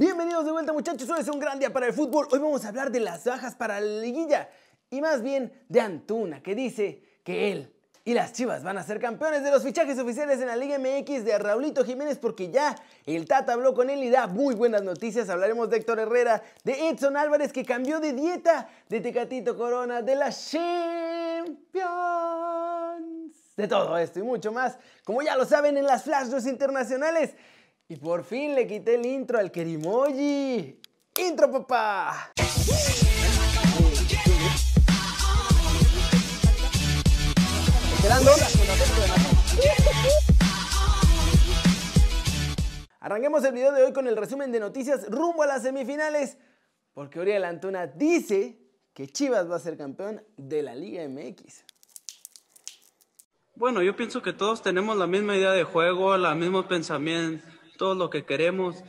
Bienvenidos de vuelta muchachos, hoy es un gran día para el fútbol. Hoy vamos a hablar de las bajas para la liguilla y más bien de Antuna que dice que él y las Chivas van a ser campeones de los fichajes oficiales en la Liga MX de Raulito Jiménez porque ya el Tata habló con él y da muy buenas noticias. Hablaremos de Héctor Herrera, de Edson Álvarez que cambió de dieta, de Tecatito Corona, de la Champions. De todo esto y mucho más, como ya lo saben en las Flash internacionales. Y por fin le quité el intro al Kerimoji. ¡Intro, papá! Arranquemos el video de hoy con el resumen de noticias rumbo a las semifinales, porque Oriel Antuna dice que Chivas va a ser campeón de la Liga MX. Bueno, yo pienso que todos tenemos la misma idea de juego, la mismo pensamiento todo lo que queremos,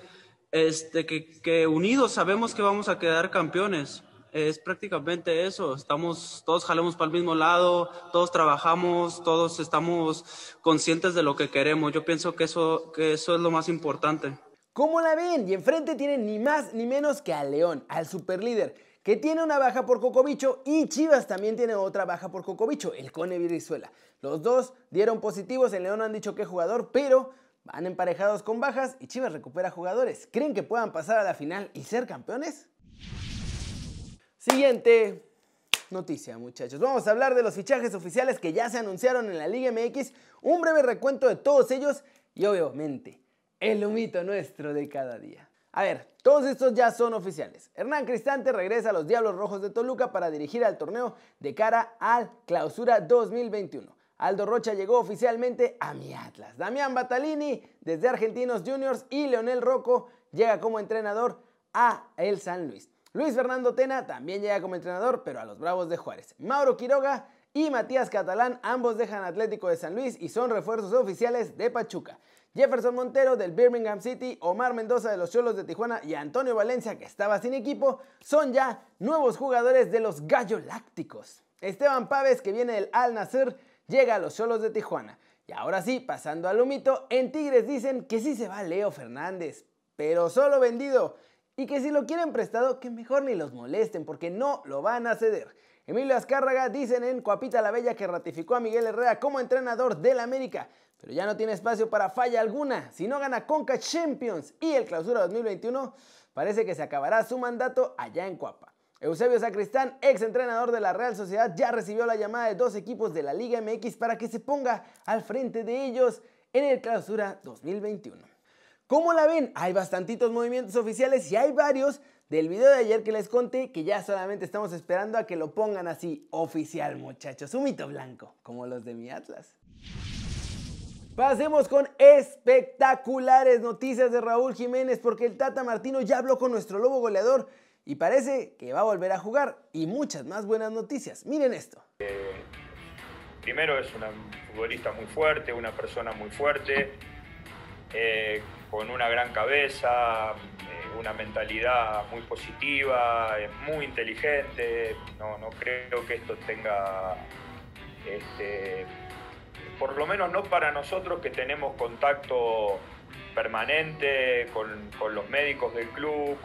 este, que, que unidos sabemos que vamos a quedar campeones. Es prácticamente eso, estamos, todos jalamos para el mismo lado, todos trabajamos, todos estamos conscientes de lo que queremos. Yo pienso que eso, que eso es lo más importante. ¿Cómo la ven? Y enfrente tienen ni más ni menos que al León, al superlíder, que tiene una baja por Cocobicho y Chivas también tiene otra baja por Cocobicho, el Cone Virizuela. Los dos dieron positivos, en León no han dicho qué jugador, pero Van emparejados con bajas y Chivas recupera jugadores. ¿Creen que puedan pasar a la final y ser campeones? Siguiente noticia, muchachos. Vamos a hablar de los fichajes oficiales que ya se anunciaron en la Liga MX, un breve recuento de todos ellos y obviamente el humito nuestro de cada día. A ver, todos estos ya son oficiales. Hernán Cristante regresa a los Diablos Rojos de Toluca para dirigir al torneo de cara al Clausura 2021. Aldo Rocha llegó oficialmente a mi Atlas. Damián Batalini desde Argentinos Juniors y Leonel Rocco llega como entrenador a el San Luis. Luis Fernando Tena también llega como entrenador, pero a los Bravos de Juárez. Mauro Quiroga y Matías Catalán, ambos dejan Atlético de San Luis y son refuerzos oficiales de Pachuca. Jefferson Montero del Birmingham City, Omar Mendoza de los Cholos de Tijuana y Antonio Valencia, que estaba sin equipo, son ya nuevos jugadores de los Gallo Lácticos. Esteban Paves, que viene del Al Nasser, llega a los solos de Tijuana. Y ahora sí, pasando al humito, en Tigres dicen que sí se va Leo Fernández, pero solo vendido. Y que si lo quieren prestado, que mejor ni los molesten, porque no lo van a ceder. Emilio Azcárraga dicen en Coapita la Bella que ratificó a Miguel Herrera como entrenador del América, pero ya no tiene espacio para falla alguna. Si no gana Conca Champions y el Clausura 2021, parece que se acabará su mandato allá en Coapa. Eusebio Sacristán, ex entrenador de la Real Sociedad, ya recibió la llamada de dos equipos de la Liga MX para que se ponga al frente de ellos en el clausura 2021. ¿Cómo la ven? Hay bastantitos movimientos oficiales y hay varios del video de ayer que les conté que ya solamente estamos esperando a que lo pongan así oficial muchachos, un mito blanco, como los de mi Atlas. Pasemos con espectaculares noticias de Raúl Jiménez porque el Tata Martino ya habló con nuestro lobo goleador y parece que va a volver a jugar y muchas más buenas noticias. Miren esto. Primero es un futbolista muy fuerte, una persona muy fuerte, eh, con una gran cabeza, eh, una mentalidad muy positiva, muy inteligente. No, no creo que esto tenga, este, por lo menos no para nosotros que tenemos contacto permanente con, los médicos del club,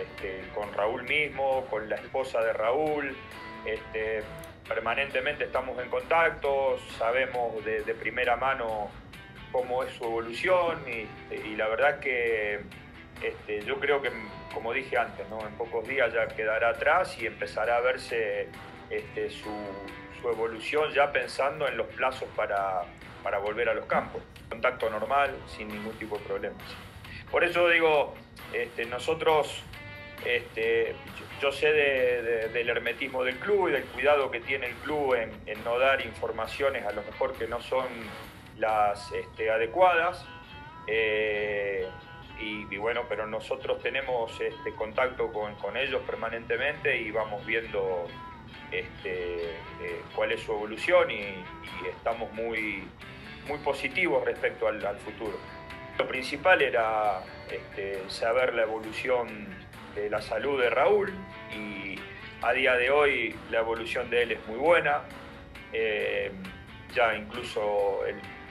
este, con, Raúl mismo, con la esposa de Raúl. Este, permanentemente estamos en contacto, sabemos de, primera mano cómo es su evolución y, la verdad que este, yo creo que, como dije antes, en pocos días ya quedará atrás y empezará a verse su, su evolución ya pensando en los plazos para, para volver a los campos. Contacto normal, sin ningún tipo de problemas. Por eso digo, este, nosotros, este, yo, sé del hermetismo del club y del cuidado que tiene el club en, no dar informaciones a lo mejor que no son las este, adecuadas. Eh, y, bueno, pero nosotros tenemos este, contacto con, ellos permanentemente y vamos viendo eh, cuál es su evolución y estamos muy, muy positivos respecto al, futuro. Lo principal era este, saber la evolución de la salud de Raúl y a día de hoy la evolución de él es muy buena. Eh, ya incluso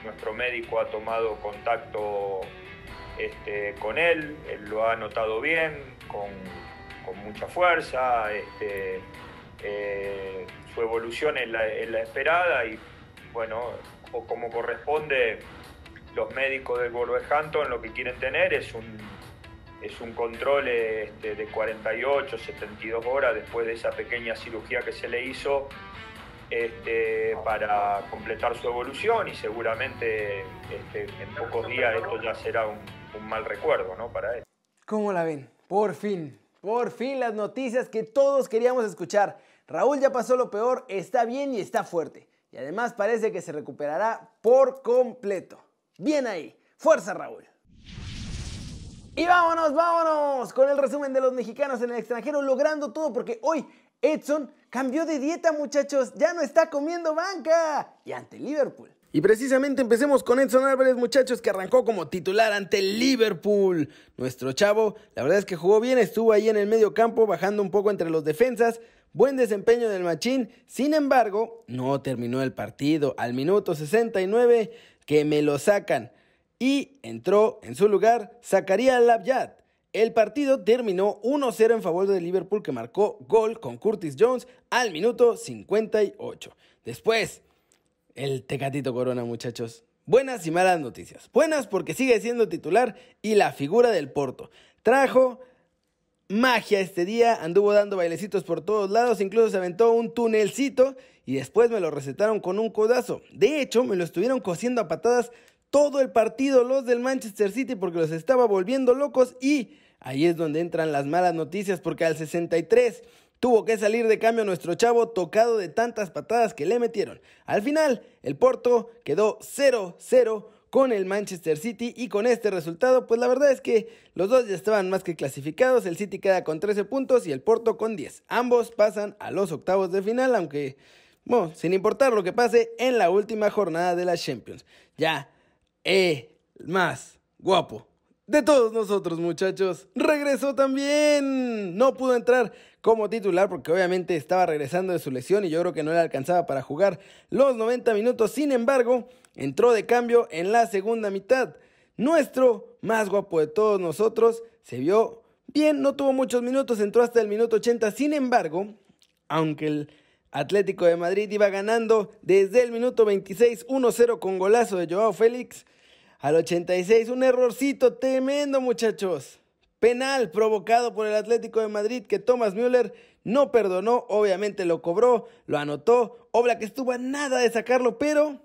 nuestro médico ha tomado contacto este, con él, él lo ha notado bien, con, mucha fuerza, este, eh, su evolución es la, esperada y bueno, como corresponde, los médicos del Wolverhampton lo que quieren tener es un, es un control este, de 48, 72 horas después de esa pequeña cirugía que se le hizo este, para completar su evolución y seguramente este, en pocos días esto ya será un, mal recuerdo ¿no? para él. ¿Cómo la ven? Por fin, por fin las noticias que todos queríamos escuchar. Raúl ya pasó lo peor, está bien y está fuerte. Y además parece que se recuperará por completo. Bien ahí. Fuerza Raúl. Y vámonos, vámonos con el resumen de los mexicanos en el extranjero logrando todo porque hoy Edson cambió de dieta muchachos, ya no está comiendo banca y ante Liverpool. Y precisamente empecemos con Edson Álvarez, muchachos, que arrancó como titular ante Liverpool. Nuestro chavo, la verdad es que jugó bien, estuvo ahí en el medio campo, bajando un poco entre los defensas. Buen desempeño del machín, sin embargo, no terminó el partido. Al minuto 69, que me lo sacan. Y entró en su lugar Zakaria Labyad. El partido terminó 1-0 en favor de Liverpool que marcó gol con Curtis Jones al minuto 58. Después, el Tecatito Corona, muchachos. Buenas y malas noticias. Buenas porque sigue siendo titular y la figura del Porto. Trajo magia este día, anduvo dando bailecitos por todos lados, incluso se aventó un tunelcito y después me lo recetaron con un codazo. De hecho, me lo estuvieron cosiendo a patadas todo el partido los del Manchester City porque los estaba volviendo locos y ahí es donde entran las malas noticias porque al 63 tuvo que salir de cambio nuestro chavo tocado de tantas patadas que le metieron. Al final, el Porto quedó 0-0 con el Manchester City y con este resultado, pues la verdad es que los dos ya estaban más que clasificados, el City queda con 13 puntos y el Porto con 10. Ambos pasan a los octavos de final, aunque, bueno, sin importar lo que pase en la última jornada de la Champions. Ya, eh, más guapo de todos nosotros, muchachos. Regresó también. No pudo entrar como titular porque obviamente estaba regresando de su lesión y yo creo que no le alcanzaba para jugar los 90 minutos. Sin embargo, entró de cambio en la segunda mitad. Nuestro más guapo de todos nosotros se vio bien, no tuvo muchos minutos, entró hasta el minuto 80. Sin embargo, aunque el Atlético de Madrid iba ganando desde el minuto 26 1-0 con golazo de Joao Félix, al 86 un errorcito tremendo muchachos. Penal provocado por el Atlético de Madrid que Thomas Müller no perdonó, obviamente lo cobró, lo anotó, Obla que estuvo a nada de sacarlo, pero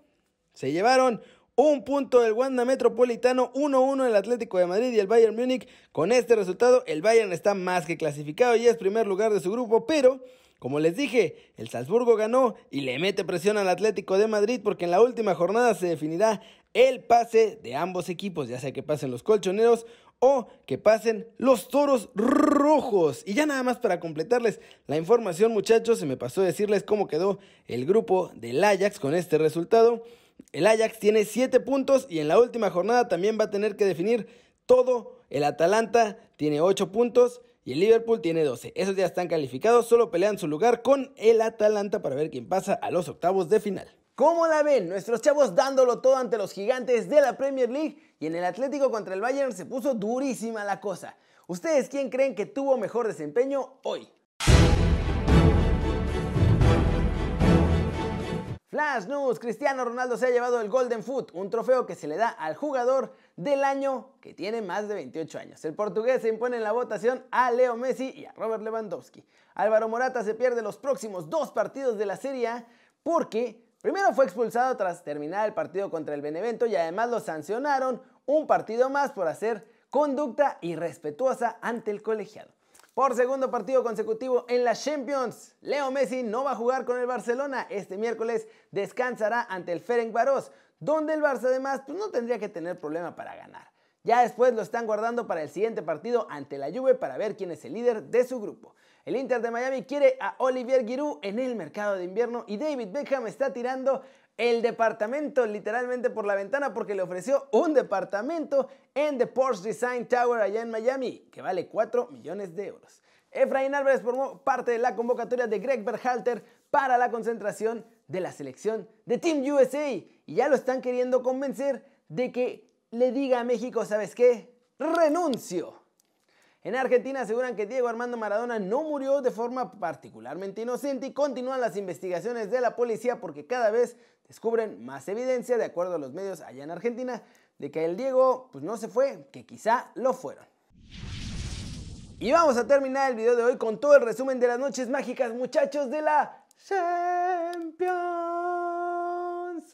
se llevaron un punto del Wanda Metropolitano, 1-1 el Atlético de Madrid y el Bayern Múnich. Con este resultado, el Bayern está más que clasificado y es primer lugar de su grupo, pero como les dije, el Salzburgo ganó y le mete presión al Atlético de Madrid porque en la última jornada se definirá el pase de ambos equipos, ya sea que pasen los colchoneros o que pasen los toros rojos. Y ya nada más para completarles la información, muchachos, se me pasó decirles cómo quedó el grupo del Ajax con este resultado. El Ajax tiene 7 puntos y en la última jornada también va a tener que definir todo. El Atalanta tiene 8 puntos y el Liverpool tiene 12. Esos ya están calificados, solo pelean su lugar con el Atalanta para ver quién pasa a los octavos de final. ¿Cómo la ven? Nuestros chavos dándolo todo ante los gigantes de la Premier League y en el Atlético contra el Bayern se puso durísima la cosa. ¿Ustedes quién creen que tuvo mejor desempeño hoy? Flash News, Cristiano Ronaldo se ha llevado el Golden Foot, un trofeo que se le da al jugador del año que tiene más de 28 años. El portugués se impone en la votación a Leo Messi y a Robert Lewandowski. Álvaro Morata se pierde los próximos dos partidos de la Serie porque primero fue expulsado tras terminar el partido contra el Benevento y además lo sancionaron un partido más por hacer conducta irrespetuosa ante el colegiado. Por segundo partido consecutivo en la Champions, Leo Messi no va a jugar con el Barcelona. Este miércoles descansará ante el Ferencváros, donde el Barça además pues, no tendría que tener problema para ganar. Ya después lo están guardando para el siguiente partido ante la Juve para ver quién es el líder de su grupo. El Inter de Miami quiere a Olivier Giroud en el mercado de invierno y David Beckham está tirando el departamento literalmente por la ventana porque le ofreció un departamento en The Porsche Design Tower allá en Miami, que vale 4 millones de euros. Efraín Álvarez formó parte de la convocatoria de Greg Berhalter para la concentración de la selección de Team USA y ya lo están queriendo convencer de que le diga a México, ¿sabes qué? renuncio. En Argentina aseguran que Diego Armando Maradona no murió de forma particularmente inocente y continúan las investigaciones de la policía porque cada vez descubren más evidencia, de acuerdo a los medios allá en Argentina, de que el Diego pues no se fue, que quizá lo fueron. Y vamos a terminar el video de hoy con todo el resumen de las noches mágicas, muchachos, de la Champions.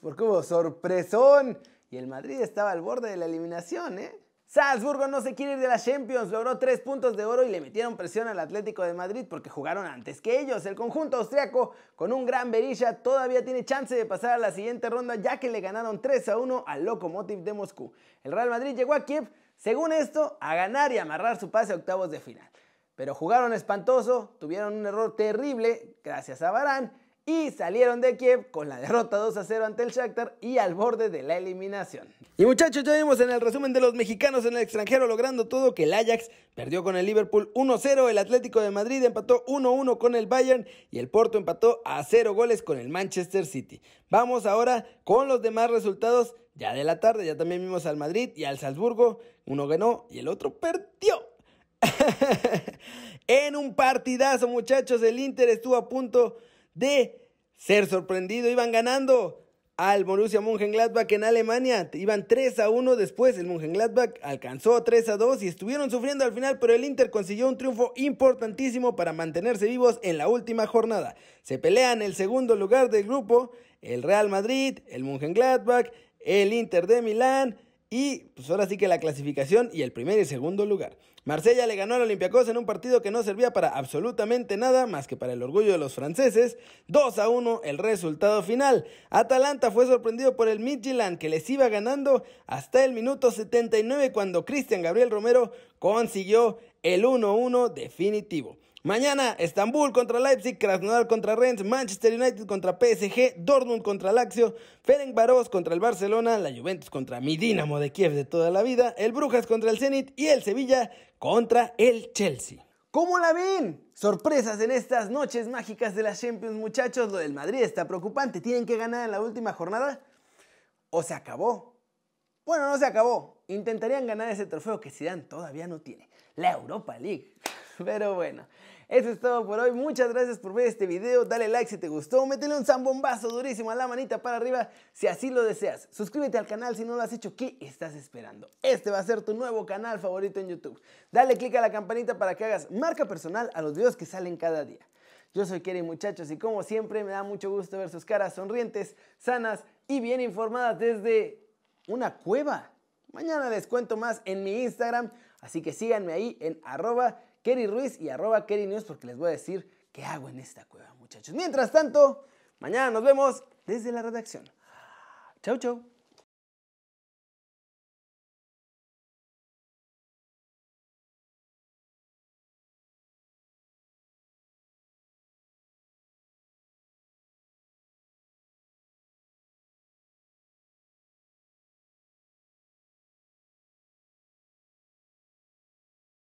Porque hubo sorpresón y el Madrid estaba al borde de la eliminación, ¿eh? Salzburgo no se quiere ir de la Champions, logró tres puntos de oro y le metieron presión al Atlético de Madrid porque jugaron antes que ellos. El conjunto austriaco, con un gran Berisha, todavía tiene chance de pasar a la siguiente ronda ya que le ganaron 3 a 1 al Lokomotiv de Moscú. El Real Madrid llegó a Kiev, según esto, a ganar y amarrar su pase a octavos de final. Pero jugaron espantoso, tuvieron un error terrible gracias a Barán y salieron de Kiev con la derrota 2 a 0 ante el Shakhtar y al borde de la eliminación. Y muchachos, ya vimos en el resumen de los mexicanos en el extranjero logrando todo que el Ajax perdió con el Liverpool 1-0, el Atlético de Madrid empató 1-1 con el Bayern y el Porto empató a 0 goles con el Manchester City. Vamos ahora con los demás resultados ya de la tarde, ya también vimos al Madrid y al Salzburgo, uno ganó y el otro perdió. en un partidazo, muchachos, el Inter estuvo a punto de ser sorprendido. Iban ganando al Borussia Mönchengladbach en Alemania. Iban 3 a 1 después. El Mönchengladbach alcanzó 3 a 2 y estuvieron sufriendo al final, pero el Inter consiguió un triunfo importantísimo para mantenerse vivos en la última jornada. Se pelean el segundo lugar del grupo el Real Madrid, el Mönchengladbach, el Inter de Milán y pues ahora sí que la clasificación y el primer y segundo lugar. Marsella le ganó al Olympiacos en un partido que no servía para absolutamente nada más que para el orgullo de los franceses. 2 a 1 el resultado final. Atalanta fue sorprendido por el Midtjylland que les iba ganando hasta el minuto 79 cuando Cristian Gabriel Romero consiguió el 1-1 definitivo. Mañana, Estambul contra Leipzig, Krasnodar contra Rennes, Manchester United contra PSG, Dortmund contra Lazio, Ferencváros contra el Barcelona, la Juventus contra mi Dinamo de Kiev de toda la vida, el Brujas contra el Zenit y el Sevilla contra el Chelsea. ¿Cómo la ven? Sorpresas en estas noches mágicas de la Champions, muchachos. Lo del Madrid está preocupante. ¿Tienen que ganar en la última jornada? ¿O se acabó? Bueno, no se acabó. Intentarían ganar ese trofeo que Zidane todavía no tiene. La Europa League. Pero bueno, eso es todo por hoy. Muchas gracias por ver este video. Dale like si te gustó. Métele un zambombazo durísimo a la manita para arriba si así lo deseas. Suscríbete al canal si no lo has hecho. ¿Qué estás esperando? Este va a ser tu nuevo canal favorito en YouTube. Dale click a la campanita para que hagas marca personal a los videos que salen cada día. Yo soy Kerry muchachos y como siempre me da mucho gusto ver sus caras sonrientes, sanas y bien informadas desde una cueva. Mañana les cuento más en mi Instagram, así que síganme ahí en arroba Kerry Ruiz y arroba Kerry News porque les voy a decir qué hago en esta cueva, muchachos. Mientras tanto, mañana nos vemos desde la redacción. Chau, chau.